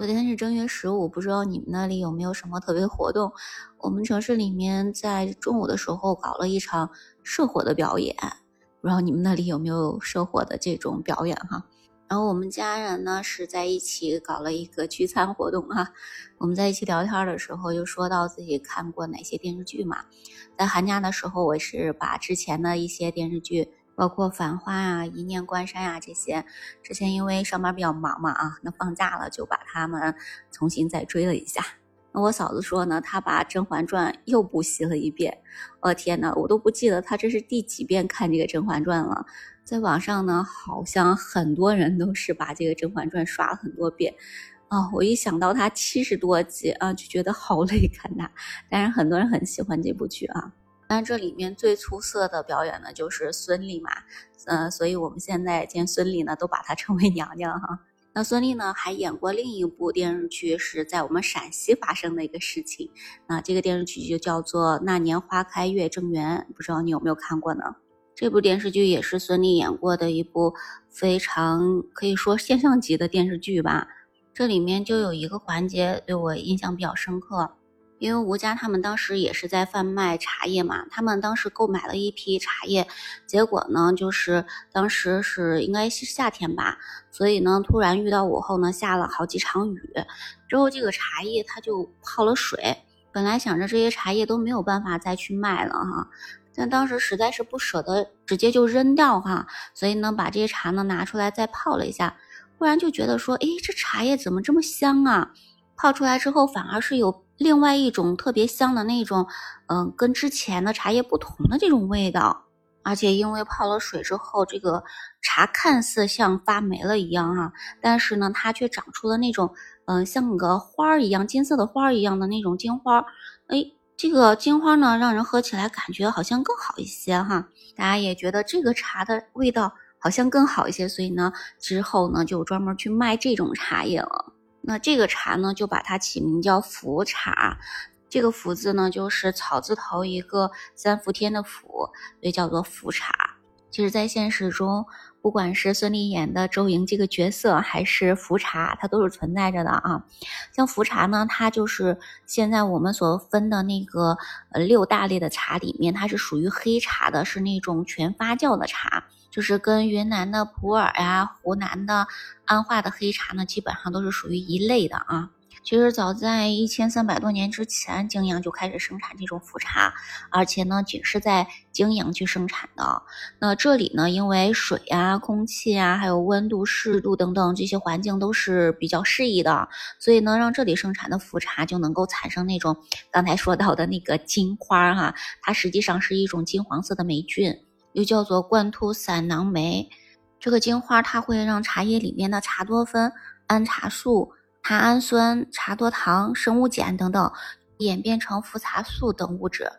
昨天是正月十五，不知道你们那里有没有什么特别活动？我们城市里面在中午的时候搞了一场射火的表演，不知道你们那里有没有射火的这种表演哈？然后我们家人呢是在一起搞了一个聚餐活动哈。我们在一起聊天的时候，就说到自己看过哪些电视剧嘛。在寒假的时候，我是把之前的一些电视剧。包括《繁花》啊，《一念关山》呀这些，之前因为上班比较忙嘛啊，那放假了就把他们重新再追了一下。那我嫂子说呢，她把《甄嬛传》又补习了一遍。我天呐，我都不记得她这是第几遍看这个《甄嬛传》了。在网上呢，好像很多人都是把这个《甄嬛传》刷了很多遍啊。我一想到它七十多集啊，就觉得好累看它。但是很多人很喜欢这部剧啊。但这里面最出色的表演呢，就是孙俪嘛，嗯，所以我们现在见孙俪呢，都把她称为娘娘哈。那孙俪呢，还演过另一部电视剧，是在我们陕西发生的一个事情。那这个电视剧就叫做《那年花开月正圆》，不知道你有没有看过呢？这部电视剧也是孙俪演过的一部非常可以说现象级的电视剧吧。这里面就有一个环节对我印象比较深刻。因为吴家他们当时也是在贩卖茶叶嘛，他们当时购买了一批茶叶，结果呢，就是当时是应该是夏天吧，所以呢，突然遇到午后呢下了好几场雨，之后这个茶叶它就泡了水，本来想着这些茶叶都没有办法再去卖了哈，但当时实在是不舍得直接就扔掉哈，所以呢，把这些茶呢拿出来再泡了一下，忽然就觉得说，诶，这茶叶怎么这么香啊？泡出来之后反而是有。另外一种特别香的那种，嗯，跟之前的茶叶不同的这种味道，而且因为泡了水之后，这个茶看似像发霉了一样哈，但是呢，它却长出了那种，嗯，像个花儿一样金色的花儿一样的那种金花，哎，这个金花呢，让人喝起来感觉好像更好一些哈，大家也觉得这个茶的味道好像更好一些，所以呢，之后呢，就专门去卖这种茶叶了。那这个茶呢，就把它起名叫福茶。这个福字呢，就是草字头一个三伏天的伏，所以叫做福茶。其实，在现实中，不管是孙俪演的周莹这个角色，还是福茶，它都是存在着的啊。像福茶呢，它就是现在我们所分的那个呃六大类的茶里面，它是属于黑茶的，是那种全发酵的茶。就是跟云南的普洱呀、湖南的安化的黑茶呢，基本上都是属于一类的啊。其实早在一千三百多年之前，泾阳就开始生产这种茯茶，而且呢，仅是在泾阳去生产的。那这里呢，因为水呀、空气啊，还有温度、湿度等等这些环境都是比较适宜的，所以呢，让这里生产的茯茶就能够产生那种刚才说到的那个金花哈，它实际上是一种金黄色的霉菌。又叫做冠突散囊酶，这个金花它会让茶叶里面的茶多酚、氨茶素、茶氨酸、茶多糖、生物碱等等演变成福茶素等物质。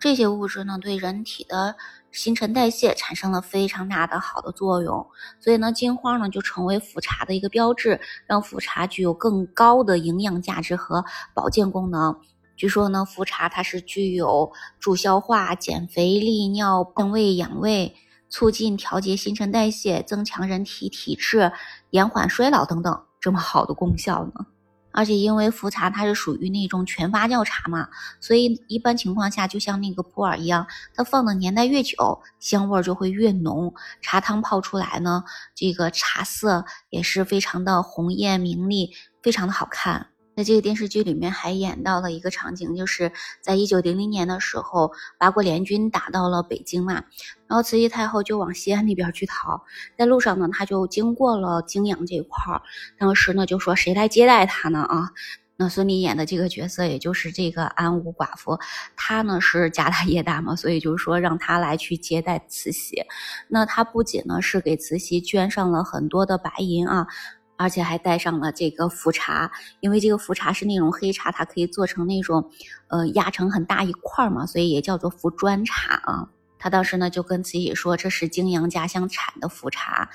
这些物质呢，对人体的新陈代谢产生了非常大的好的作用。所以呢，金花呢就成为茯茶的一个标志，让茯茶具有更高的营养价值和保健功能。据说呢，茯茶它是具有助消化、减肥、利尿、健胃养胃、促进调节新陈代谢、增强人体体质、延缓衰老等等这么好的功效呢。而且因为茯茶它是属于那种全发酵茶嘛，所以一般情况下就像那个普洱一样，它放的年代越久，香味就会越浓，茶汤泡出来呢，这个茶色也是非常的红艳明丽，非常的好看。在这个电视剧里面还演到了一个场景，就是在一九零零年的时候，八国联军打到了北京嘛，然后慈禧太后就往西安那边去逃，在路上呢，他就经过了泾阳这块儿，当时呢就说谁来接待他呢啊？那孙俪演的这个角色，也就是这个安无寡妇，她呢是家大业大嘛，所以就是说让她来去接待慈禧。那她不仅呢是给慈禧捐上了很多的白银啊。而且还带上了这个茯茶，因为这个茯茶是那种黑茶，它可以做成那种，呃，压成很大一块嘛，所以也叫做茯砖茶啊。他当时呢就跟慈禧说，这是泾阳家乡产的茯茶，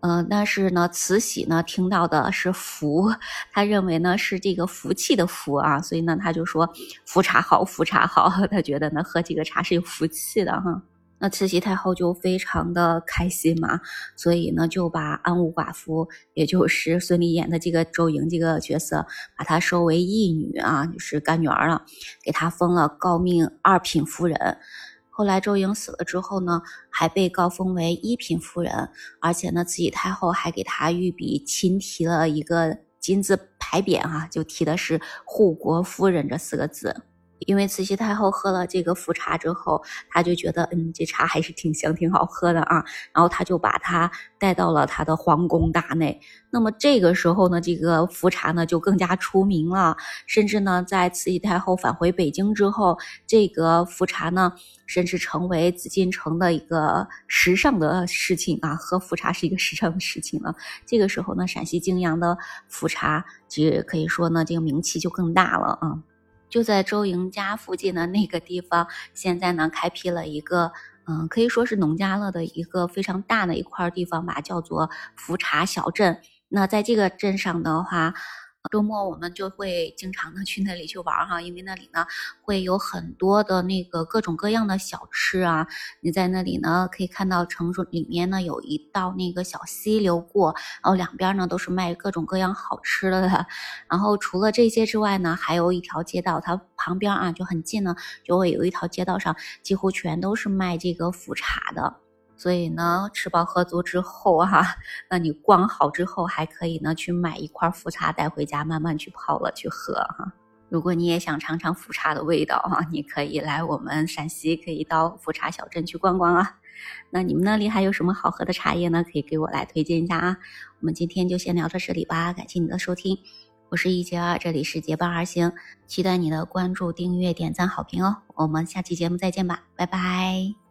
嗯，但是呢，慈禧呢听到的是福，他认为呢是这个福气的福啊，所以呢他就说茯茶好，茯茶好，他觉得呢喝这个茶是有福气的哈。那慈禧太后就非常的开心嘛，所以呢就把安无寡妇，也就是孙俪演的这个周莹这个角色，把她收为义女啊，就是干女儿了，给她封了诰命二品夫人。后来周莹死了之后呢，还被告封为一品夫人，而且呢慈禧太后还给她御笔亲题了一个金字牌匾哈，就题的是护国夫人这四个字。因为慈禧太后喝了这个茯茶之后，她就觉得，嗯，这茶还是挺香、挺好喝的啊。然后她就把它带到了她的皇宫大内。那么这个时候呢，这个茯茶呢就更加出名了。甚至呢，在慈禧太后返回北京之后，这个茯茶呢，甚至成为紫禁城的一个时尚的事情啊。喝茯茶是一个时尚的事情了。这个时候呢，陕西泾阳的茯茶，其实可以说呢，这个名气就更大了啊。就在周莹家附近的那个地方，现在呢开辟了一个，嗯，可以说是农家乐的一个非常大的一块地方吧，叫做福茶小镇。那在这个镇上的话。周末我们就会经常的去那里去玩哈，因为那里呢会有很多的那个各种各样的小吃啊。你在那里呢可以看到城市里面呢有一道那个小溪流过，然后两边呢都是卖各种各样好吃的。然后除了这些之外呢，还有一条街道，它旁边啊就很近呢，就会有一条街道上几乎全都是卖这个茯茶的。所以呢，吃饱喝足之后哈，那你逛好之后还可以呢去买一块茯茶带回家，慢慢去泡了去喝哈。如果你也想尝尝茯茶的味道哈，你可以来我们陕西，可以到茯茶小镇去逛逛啊。那你们那里还有什么好喝的茶叶呢？可以给我来推荐一下啊。我们今天就先聊到这里吧，感谢你的收听，我是一杰二，这里是结伴而行，期待你的关注、订阅、点赞、好评哦。我们下期节目再见吧，拜拜。